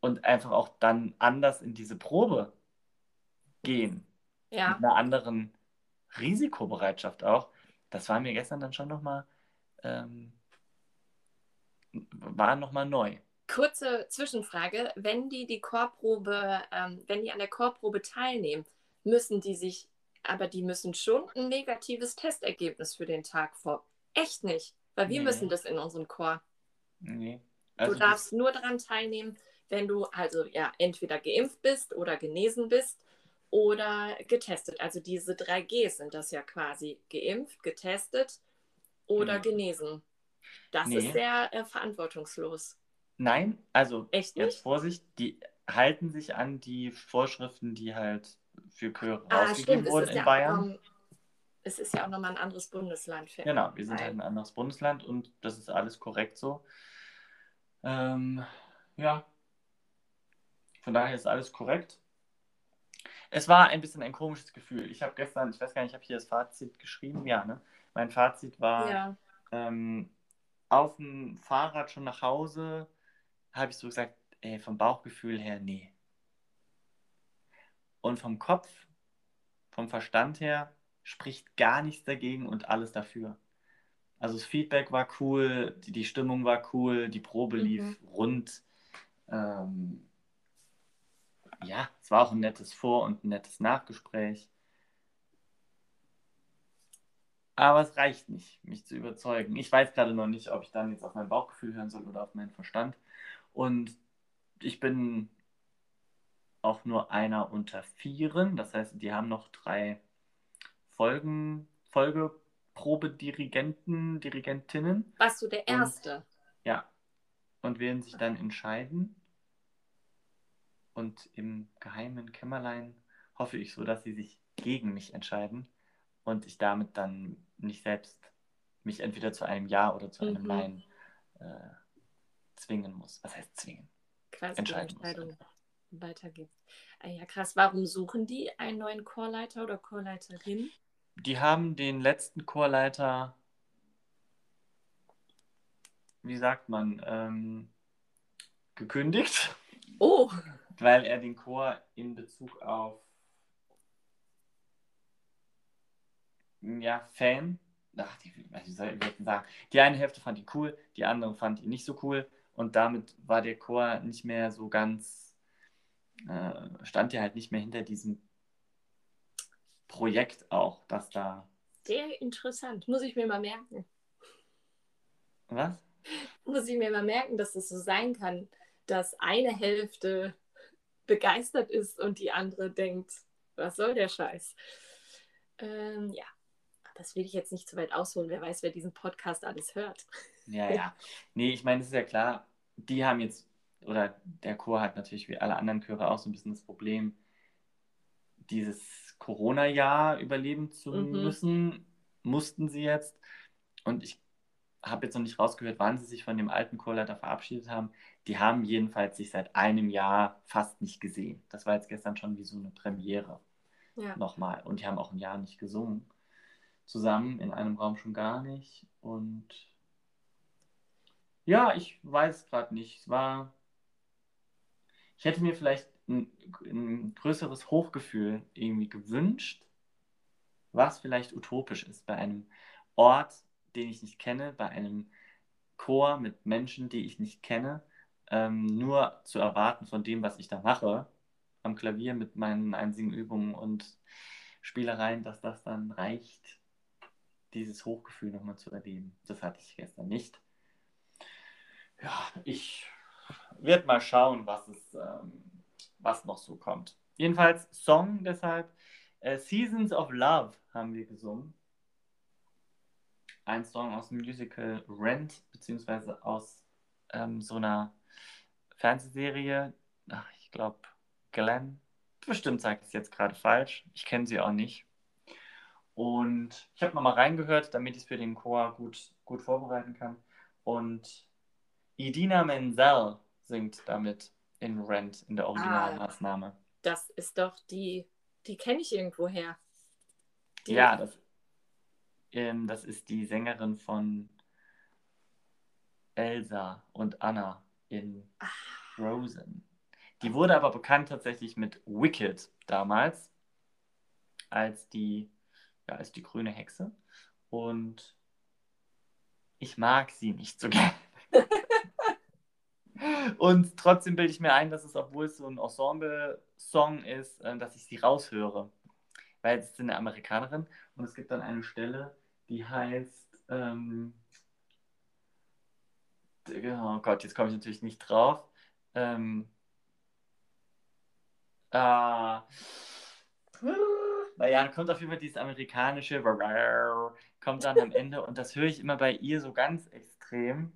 Und einfach auch dann anders in diese Probe gehen. Ja, Mit einer anderen Risikobereitschaft auch. Das war mir gestern dann schon nochmal, ähm, war nochmal neu. Kurze Zwischenfrage. Wenn die die Chorprobe, ähm, wenn die an der Chorprobe teilnehmen, müssen die sich, aber die müssen schon ein negatives Testergebnis für den Tag vor. Echt nicht, weil wir Nee. müssen das in unserem Chor. Nee. Du Also darfst nur daran teilnehmen, wenn du also ja entweder geimpft bist oder genesen bist oder getestet. Also diese drei Gs sind das ja quasi geimpft, getestet oder Genau. genesen. Das Nee. ist sehr äh, verantwortungslos. Nein, also Echt jetzt nicht? Vorsicht, die halten sich an die Vorschriften, die halt für Chöre Ah, rausgegeben stimmt. Wurden in ja Bayern. Auch, es ist ja auch nochmal ein anderes Bundesland. Für Genau, wir sind Bayern. halt ein anderes Bundesland und das ist alles korrekt so. Ähm, ja, von daher ist alles korrekt. Es war ein bisschen ein komisches Gefühl. Ich habe gestern, ich weiß gar nicht, ich habe hier das Fazit geschrieben. Ja, ne? Mein Fazit war, Ja. ähm, auf dem Fahrrad schon nach Hause, habe ich so gesagt, ey, vom Bauchgefühl her, nee. Und vom Kopf, vom Verstand her, spricht gar nichts dagegen und alles dafür. Also das Feedback war cool, die, die Stimmung war cool, die Probe lief Mhm. rund. Ähm, ja, es war auch ein nettes Vor- und ein nettes Nachgespräch. Aber es reicht nicht, mich zu überzeugen. Ich weiß gerade noch nicht, ob ich dann jetzt auf mein Bauchgefühl hören soll oder auf meinen Verstand. Und ich bin auch nur einer unter vieren. Das heißt, die haben noch drei Folgen, Folge, Probedirigenten, Dirigentinnen. Warst du der Und- Erste? Ja. Und werden sich dann entscheiden. Und im geheimen Kämmerlein hoffe ich so, dass sie sich gegen mich entscheiden und ich damit dann nicht selbst mich entweder zu einem Ja oder zu einem Mhm. Nein äh, zwingen muss. Was heißt zwingen? Quasi entscheiden muss, Entscheidung weitergibst. Ah ja, krass. Warum suchen die einen neuen Chorleiter oder Chorleiterin? Die haben den letzten Chorleiter, wie sagt man, ähm, gekündigt, Oh, weil er den Chor in Bezug auf ja, Fan, ach, die, wie soll ich sagen, die eine Hälfte fand ihn cool, die andere fand ihn nicht so cool und damit war der Chor nicht mehr so ganz, äh, stand ja halt nicht mehr hinter diesem Projekt auch, dass da, sehr interessant. Muss ich mir mal merken. was? Muss ich mir mal merken, dass es so sein kann, dass eine Hälfte begeistert ist und die andere denkt, was soll der Scheiß? Ähm, ja, das will ich jetzt nicht zu weit ausholen. Wer weiß, wer diesen Podcast alles hört. Ja, ja. Nee, ich meine, es ist ja klar, die haben jetzt, oder der Chor hat natürlich wie alle anderen Chöre auch so ein bisschen das Problem, dieses Corona-Jahr überleben zu Mhm. müssen, mussten sie jetzt. Und ich habe jetzt noch nicht rausgehört, wann sie sich von dem alten Chorleiter verabschiedet haben. Die haben jedenfalls sich seit einem Jahr fast nicht gesehen. Das war jetzt gestern schon wie so eine Premiere Ja. nochmal. Und die haben auch ein Jahr nicht gesungen. Zusammen in einem Raum schon gar nicht. Und ja, ich weiß gerade nicht. Es war. Ich hätte mir vielleicht ein, ein größeres Hochgefühl irgendwie gewünscht, was vielleicht utopisch ist bei einem Ort, den ich nicht kenne, bei einem Chor mit Menschen, die ich nicht kenne, ähm, nur zu erwarten von dem, was ich da mache, am Klavier mit meinen einzigen Übungen und Spielereien, dass das dann reicht, dieses Hochgefühl nochmal zu erleben. Das hatte ich gestern nicht. Ja, ich werde mal schauen, was es, ähm, was noch so kommt. Jedenfalls Song deshalb. Äh, Seasons of Love haben wir gesungen. Ein Song aus dem Musical Rent, beziehungsweise aus ähm, so einer Fernsehserie. Ach, ich glaube, Glenn. Bestimmt sage ich es jetzt gerade falsch. Ich kenne sie auch nicht. Und ich habe nochmal reingehört, damit ich es für den Chor gut, gut vorbereiten kann. Und Idina Menzel singt damit in Rent, in der Originalmaßnahme. Das ist doch die, die kenne ich irgendwo her. Die- Ja, das, ähm, das ist die Sängerin von Elsa und Anna in Ah. Frozen. Die wurde aber bekannt tatsächlich mit Wicked damals, als die, ja, als die grüne Hexe. Und ich mag sie nicht so gerne. Und trotzdem bilde ich mir ein, dass es, obwohl es so ein Ensemble-Song ist, äh, dass ich sie raushöre. Weil es ist eine Amerikanerin und es gibt dann eine Stelle, die heißt, ähm, oh Gott, jetzt komme ich natürlich nicht drauf. Ähm, ah, naja, dann kommt auf jeden Fall dieses amerikanische kommt dann am Ende und das höre ich immer bei ihr so ganz extrem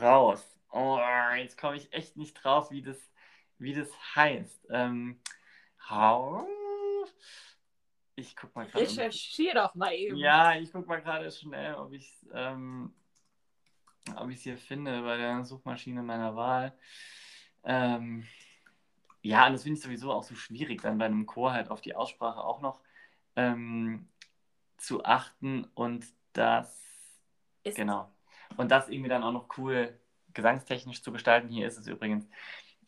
raus. Oh, jetzt komme ich echt nicht drauf, wie das, wie das heißt. Ähm, how? Ich guck mal gerade. Recherchier doch mal eben. Ja, ich guck mal gerade schnell, ob ich es ähm, ob ich's hier finde bei der Suchmaschine meiner Wahl. Ähm, ja, und das finde ich sowieso auch so schwierig, dann bei einem Chor halt auf die Aussprache auch noch ähm, zu achten und das, Ist, genau, und das irgendwie dann auch noch cool gesangstechnisch zu gestalten. Hier ist es übrigens.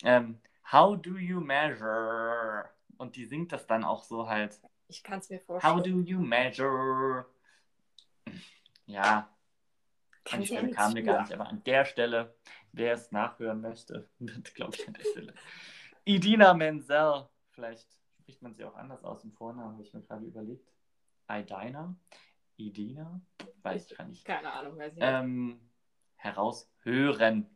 Ähm, How do you measure? Und die singt das dann auch so halt. Ich kann es mir How vorstellen. do you measure? Ja, Stelle nichts kam mir gar nicht, aber an der Stelle, wer es nachhören möchte, wird, glaube ich, an der Stelle. Idina Menzel, vielleicht spricht man sie auch anders aus im Vornamen, habe ich mir gerade überlegt. Idina? Idina? Weiß ich gar nicht. Keine Ahnung, weiß ich nicht. Ähm, heraushören.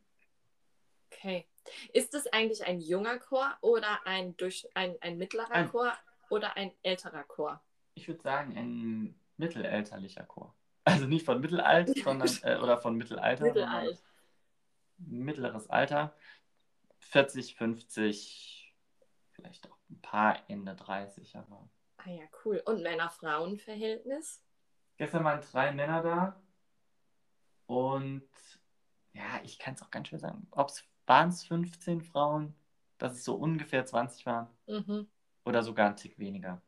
Okay. Ist es eigentlich ein junger Chor oder ein, durch, ein, ein mittlerer Ein- Chor oder ein älterer Chor? Ich würde sagen, ein mittelalterlicher Chor. Also nicht von Mittelalt, sondern äh, oder von Mittelalter. Mittelalt. Mittleres Alter. 40, 50, vielleicht auch ein paar Ende 30, aber. Ah ja, cool. Und Männer-Frauen-Verhältnis? Gestern waren drei Männer da und ja, ich kann es auch ganz schwer sagen. Waren es 15 Frauen, dass es so ungefähr 20 waren? Mhm. Oder sogar ein Tick weniger.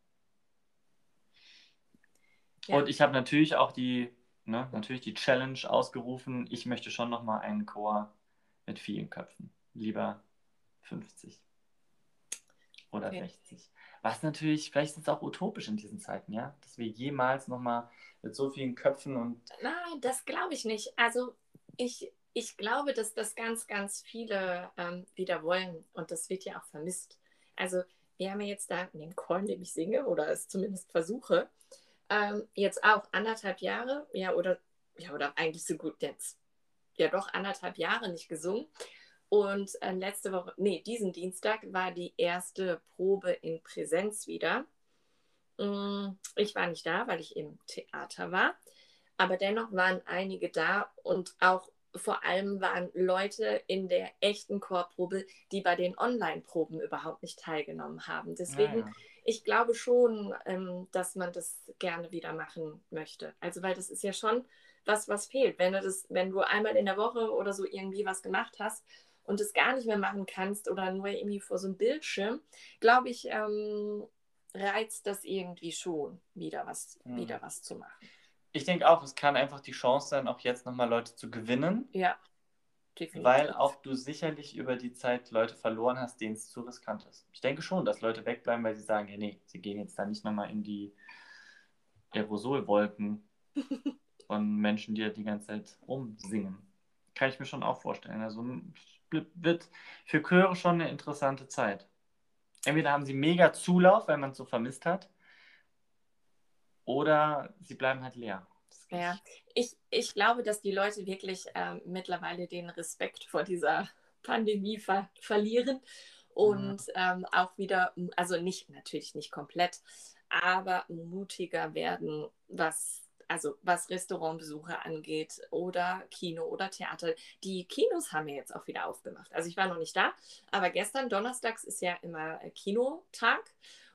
Ja. Und ich habe natürlich auch die, ne, natürlich die Challenge ausgerufen, ich möchte schon nochmal einen Chor mit vielen Köpfen. Lieber 50 oder Okay. 60. Was natürlich, vielleicht ist es auch utopisch in diesen Zeiten, ja, dass wir jemals nochmal mit so vielen Köpfen und Nein, das glaube ich nicht. Also ich, ich glaube, dass das ganz, ganz viele ähm, wieder wollen und das wird ja auch vermisst. Also wir haben ja jetzt da in dem Chor, in dem ich singe oder es zumindest versuche, ähm, jetzt auch anderthalb Jahre, ja oder, ja oder eigentlich so gut jetzt, ja doch anderthalb Jahre nicht gesungen. Und äh, letzte Woche, nee, diesen Dienstag war die erste Probe in Präsenz wieder. Mm, Ich war nicht da, weil ich im Theater war. Aber dennoch waren einige da und auch vor allem waren Leute in der echten Chorprobe, die bei den Online-Proben überhaupt nicht teilgenommen haben. Deswegen, Naja. ich glaube schon, ähm, dass man das gerne wieder machen möchte. Also, weil das ist ja schon was, was fehlt. Wenn du das, wenn du einmal in der Woche oder so irgendwie was gemacht hast und es gar nicht mehr machen kannst oder nur irgendwie vor so einem Bildschirm, glaube ich, ähm, reizt das irgendwie schon, wieder was, Mhm. wieder was zu machen. Ich denke auch, es kann einfach die Chance sein, auch jetzt nochmal Leute zu gewinnen, Ja, definitiv. weil auch du sicherlich über die Zeit Leute verloren hast, denen es zu riskant ist. Ich denke schon, dass Leute wegbleiben, weil sie sagen, ja nee, sie gehen jetzt da nicht nochmal in die Aerosolwolken von Menschen, die ja die ganze Zeit rumsingen. Kann ich mir schon auch vorstellen. Also wird für Chöre schon eine interessante Zeit. Entweder haben sie mega Zulauf, weil man es so vermisst hat, oder sie bleiben halt leer. Ja, ich, ich glaube, dass die Leute wirklich ähm, mittlerweile den Respekt vor dieser Pandemie ver verlieren und ähm, auch wieder, also nicht, natürlich nicht komplett, aber mutiger werden, was, also was Restaurantbesuche angeht oder Kino oder Theater. Die Kinos haben ja jetzt auch wieder aufgemacht. Also ich war noch nicht da, aber gestern, donnerstags, ist ja immer äh, Kinotag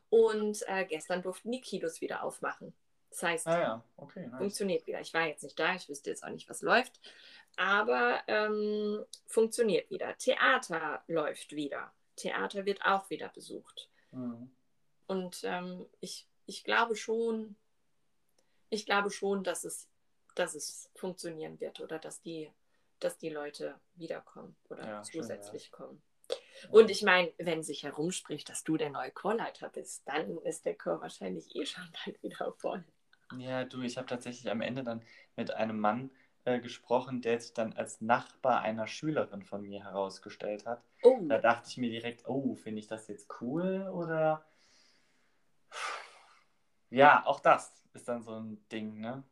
und äh, gestern durften die Kinos wieder aufmachen. Das heißt, Ah ja, okay. Nice. funktioniert wieder. Ich war jetzt nicht da, ich wüsste jetzt auch nicht, was läuft, aber ähm, funktioniert wieder. Theater läuft wieder. Theater wird auch wieder besucht. Mhm. Und ähm, ich, ich glaube schon, ich glaube schon, dass es, dass es funktionieren wird oder dass die, dass die Leute wiederkommen oder Ja, schön zusätzlich kommen. Und ich meine, wenn sich herumspricht, dass du der neue Chorleiter bist, dann ist der Chor wahrscheinlich eh schon bald wieder voll. Ja, du, ich habe tatsächlich am Ende dann mit einem Mann äh, gesprochen, der sich dann als Nachbar einer Schülerin von mir herausgestellt hat. Oh, Da dachte ich mir direkt, oh, finde ich das jetzt cool oder. Ja, auch das ist dann so ein Ding, ne?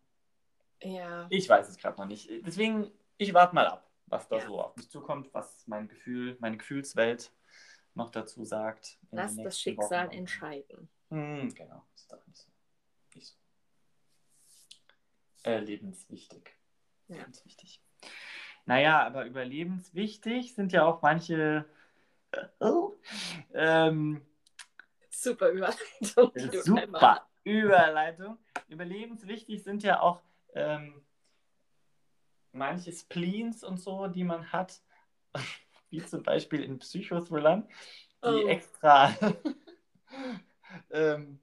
ja. Ich weiß es gerade noch nicht. Deswegen, ich warte mal ab, was da Ja. so auf mich zukommt, was mein Gefühl, meine Gefühlswelt noch dazu sagt. Lass das Schicksal Wochen. entscheiden. Hm, genau, ist doch nicht so. Nicht so. Äh, lebenswichtig. Ja. Lebenswichtig. Naja, aber überlebenswichtig sind ja auch manche. Oh, ähm, Super Überleitung. super Überleitung. Überlebenswichtig sind ja auch ähm, manche Spleens und so, die man hat, wie zum Beispiel in Psychothrillern, die Oh. extra ähm,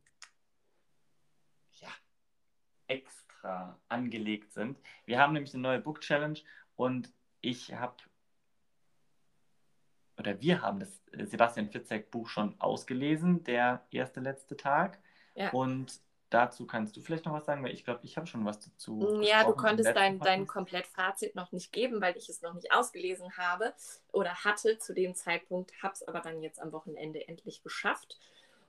ja, extra angelegt sind. Wir haben nämlich eine neue Book Challenge und ich habe oder wir haben das äh, Sebastian Fitzek Buch schon ausgelesen, der erste letzte Tag. Ja. Und dazu kannst du vielleicht noch was sagen, weil ich glaube, ich habe schon was dazu. Ja, du konntest dein, dein. Komplettfazit noch nicht geben, weil ich es noch nicht ausgelesen habe oder hatte zu dem Zeitpunkt, habe es aber dann jetzt am Wochenende endlich geschafft.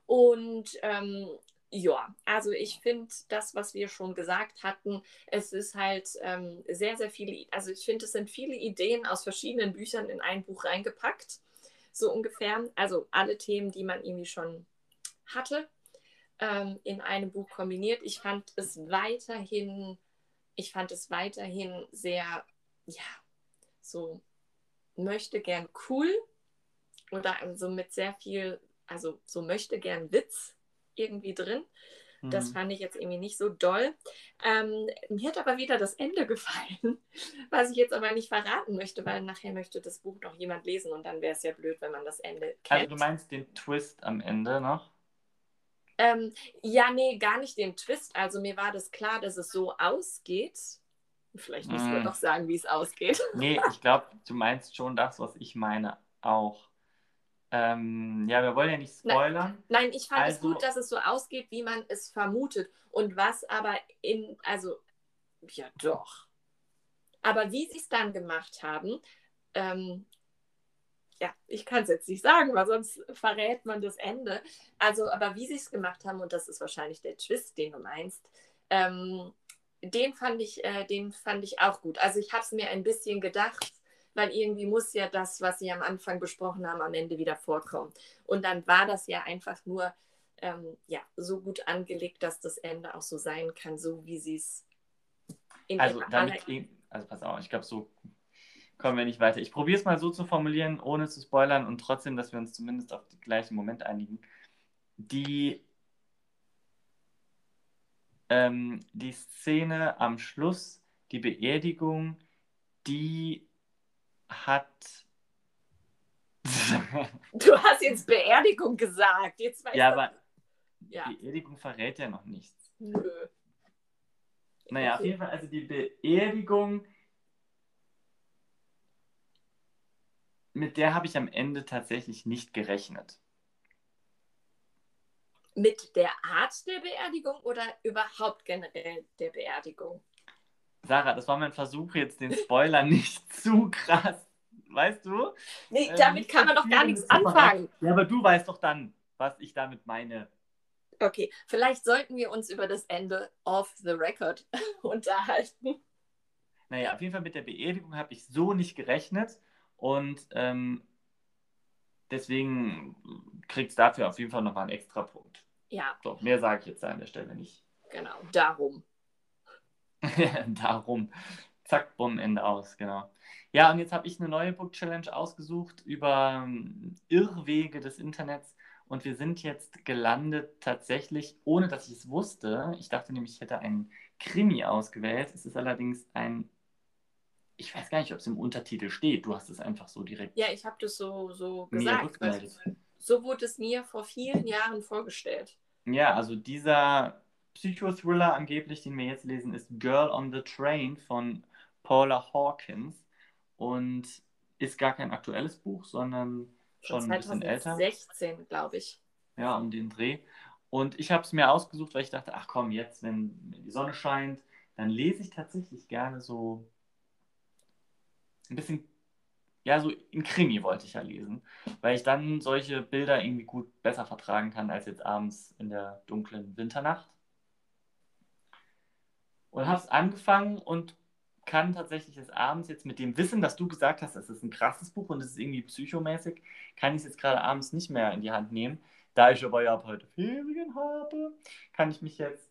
Und ähm, ja, also ich finde das, was wir schon gesagt hatten, es ist halt ähm, sehr, sehr viele, also ich finde, es sind viele Ideen aus verschiedenen Büchern in ein Buch reingepackt, so ungefähr. Also alle Themen, die man irgendwie schon hatte. Ähm, in einem Buch kombiniert. Ich fand es weiterhin, ich fand es weiterhin sehr, ja, so möchte gern cool oder so mit sehr viel, also so möchte gern Witz irgendwie drin. Das Mhm. fand ich jetzt irgendwie nicht so doll. Ähm, mir hat aber wieder das Ende gefallen, was ich jetzt aber nicht verraten möchte, weil nachher möchte das Buch noch jemand lesen und dann wäre es ja blöd, wenn man das Ende kennt. Also du meinst den Twist am Ende noch? Ähm, ja, nee, gar nicht den Twist. Also mir war das klar, dass es so ausgeht. Vielleicht müssen wir Mm. doch sagen, wie es ausgeht. Nee, ich glaube, du meinst schon das, was ich meine, auch. Ähm, ja, wir wollen ja nicht spoilern. Nein, ich fand es Also- gut, dass es so ausgeht, wie man es vermutet. Und was aber in, also, ja doch. Aber wie sie es dann gemacht haben, ähm, ja, ich kann es jetzt nicht sagen, weil sonst verrät man das Ende. Also, aber wie sie es gemacht haben, und das ist wahrscheinlich der Twist, den du meinst, ähm, den fand ich, äh, den fand ich auch gut. Also ich habe es mir ein bisschen gedacht, weil irgendwie muss ja das, was sie am Anfang besprochen haben, am Ende wieder vorkommen. Und dann war das ja einfach nur ähm, ja, so gut angelegt, dass das Ende auch so sein kann, so wie sie es in Also, damit, also pass auf, ich glaube, so kommen wir nicht weiter. Ich probiere es mal so zu formulieren, ohne zu spoilern und trotzdem, dass wir uns zumindest auf den gleichen Moment einigen. Die, ähm, die Szene am Schluss, die Beerdigung, die hat. Du hast jetzt Beerdigung gesagt. Jetzt ja, aber ja. Beerdigung verrät ja noch nichts. Nö. Naja, auf Okay. jeden Fall, also die Beerdigung, mit der habe ich am Ende tatsächlich nicht gerechnet. Mit der Art der Beerdigung oder überhaupt generell der Beerdigung? Sarah, das war mein Versuch, jetzt den Spoiler nicht zu krass, weißt du? Nee, Ähm, damit nicht kann man doch gar nichts anfangen. Ja, aber du weißt doch dann, was ich damit meine. Okay, vielleicht sollten wir uns über das Ende off the record unterhalten. Naja, auf jeden Fall mit der Beerdigung habe ich so nicht gerechnet und ähm, deswegen kriegt es dafür auf jeden Fall nochmal einen extra Punkt. Ja, So, mehr sage ich jetzt an der Stelle nicht. genau, darum. Darum. Zack, bumm, Ende aus, genau. Ja, und jetzt habe ich eine neue Book Challenge ausgesucht über ähm, Irrwege des Internets. Und wir sind jetzt gelandet tatsächlich, ohne dass ich es wusste. Ich dachte nämlich, ich hätte einen Krimi ausgewählt. Es ist allerdings ein, ich weiß gar nicht, ob es im Untertitel steht. Du hast es einfach so direkt Ja, ich habe das so, so gesagt. rückgemeldet. So wurde es mir vor vielen Jahren vorgestellt. Ja, also dieser Psychothriller angeblich, den wir jetzt lesen, ist Girl on the Train von Paula Hawkins und ist gar kein aktuelles Buch, sondern schon Von ein bisschen älter. 2016, glaube ich. Ja, um den Dreh. Und ich habe es mir ausgesucht, weil ich dachte, ach komm, jetzt, wenn die Sonne scheint, dann lese ich tatsächlich gerne so ein bisschen, ja, so ein Krimi wollte ich ja lesen, weil ich dann solche Bilder irgendwie gut besser vertragen kann als jetzt abends in der dunklen Winternacht. Und habe es angefangen und kann tatsächlich des Abends jetzt mit dem Wissen, dass du gesagt hast, es ist ein krasses Buch und es ist irgendwie psychomäßig, kann ich es jetzt gerade abends nicht mehr in die Hand nehmen. Da ich aber ja ab heute Ferien habe, kann ich mich jetzt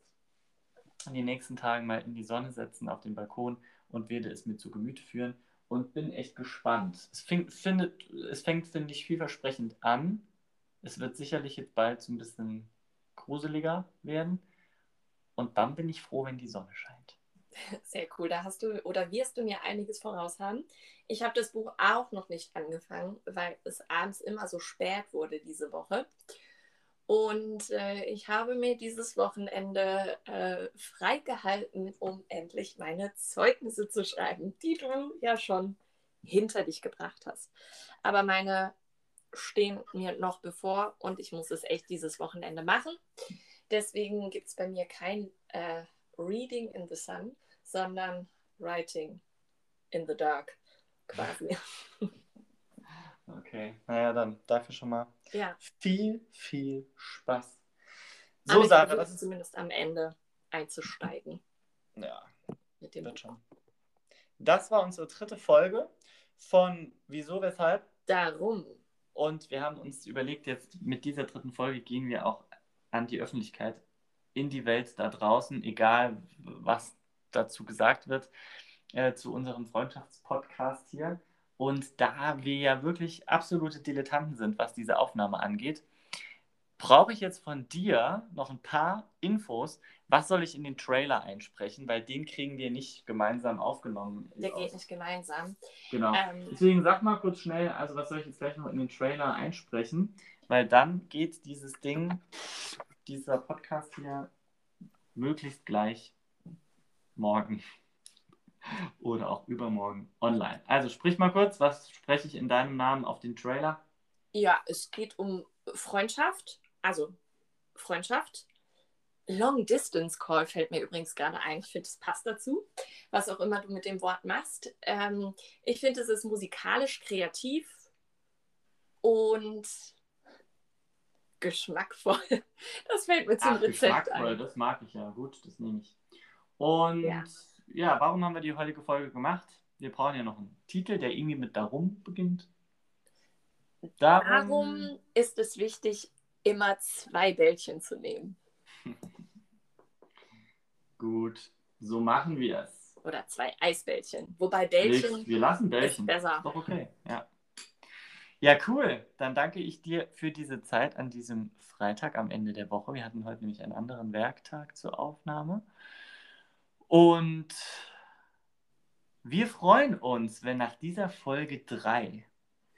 in den nächsten Tagen mal in die Sonne setzen auf den Balkon und werde es mir zu Gemüte führen und bin echt gespannt. Es fängt, findet, es fängt finde ich, vielversprechend an. Es wird sicherlich jetzt bald so ein bisschen gruseliger werden. Und dann bin ich froh, wenn die Sonne scheint. Sehr cool. Da hast du oder wirst du mir einiges voraus haben. Ich habe das Buch auch noch nicht angefangen, weil es abends immer so spät wurde diese Woche. Und äh, ich habe mir dieses Wochenende äh, freigehalten, um endlich meine Zeugnisse zu schreiben, die du ja schon hinter dich gebracht hast. Aber meine stehen mir noch bevor und ich muss es echt dieses Wochenende machen. Deswegen gibt es bei mir kein äh, Reading in the Sun, sondern Writing in the Dark quasi. Okay, naja, dann dafür schon mal ja, viel, viel Spaß. aber So, ich Sarah, das ist. zumindest am Ende einzusteigen Ja, mit dem wird schon. Das war unsere dritte Folge von Wieso, Weshalb. Darum. Und wir haben uns überlegt, jetzt mit dieser dritten Folge gehen wir auch an die Öffentlichkeit, in die Welt da draußen, egal was dazu gesagt wird, äh, zu unserem Freundschaftspodcast hier. Und da wir ja wirklich absolute Dilettanten sind, was diese Aufnahme angeht, brauche ich jetzt von dir noch ein paar Infos. Was soll ich in den Trailer einsprechen? Weil den kriegen wir nicht gemeinsam aufgenommen. Der geht nicht gemeinsam. Genau. Ähm, Deswegen sag mal kurz schnell, also was soll ich jetzt gleich noch in den Trailer einsprechen? Weil dann geht dieses Ding, dieser Podcast hier möglichst gleich morgen oder auch übermorgen online. Also sprich mal kurz, was spreche ich in deinem Namen auf den Trailer? ja, es geht um Freundschaft. Also Freundschaft. Long Distance Call fällt mir übrigens gerade ein. Ich finde, es passt dazu. Was auch immer du mit dem Wort machst. Ähm, ich finde, es ist musikalisch kreativ und geschmackvoll. Das fällt mir zum Ach, Rezept geschmackvoll, ein. das mag ich ja. Gut, das nehme ich. Und ja. Ja. warum haben wir die heutige Folge gemacht? Wir brauchen ja noch einen Titel, der irgendwie mit Darum beginnt. Darum, Darum ist es wichtig, immer zwei Bällchen zu nehmen. Gut, so machen wir es. Oder zwei Eisbällchen. Wobei Bällchen Wir, wir lassen Bällchen. ist besser. Ist doch okay, ja. Ja, cool. Dann danke ich dir für diese Zeit an diesem Freitag am Ende der Woche. Wir hatten heute nämlich einen anderen Werktag zur Aufnahme. Und wir freuen uns, wenn nach dieser Folge 3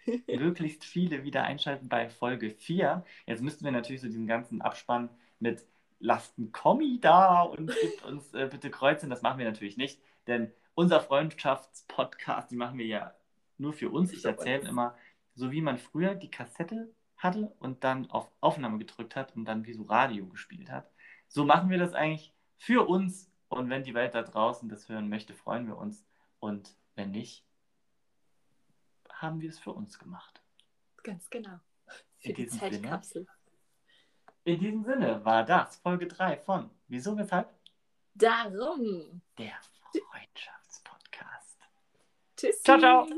möglichst viele wieder einschalten bei Folge 4. Jetzt müssten wir natürlich so diesen ganzen Abspann mit lasst ein Kommi da und gibt uns äh, bitte Kreuzen. Das machen wir natürlich nicht, denn unser Freundschaftspodcast, die machen wir ja nur für uns. Ich erzähle immer, so wie man früher die Kassette hatte und dann auf Aufnahme gedrückt hat und dann wie so Radio gespielt hat. So machen wir das eigentlich für uns und wenn die Welt da draußen das hören möchte, freuen wir uns und wenn nicht, haben wir es für uns gemacht. Ganz genau. Für In die diesem Sinne. Zeitkapsel. In diesem Sinne war das Folge 3 von Wieso, weshalb? Darum. Der Freundschaftspodcast. Tschüss. Ciao, ciao.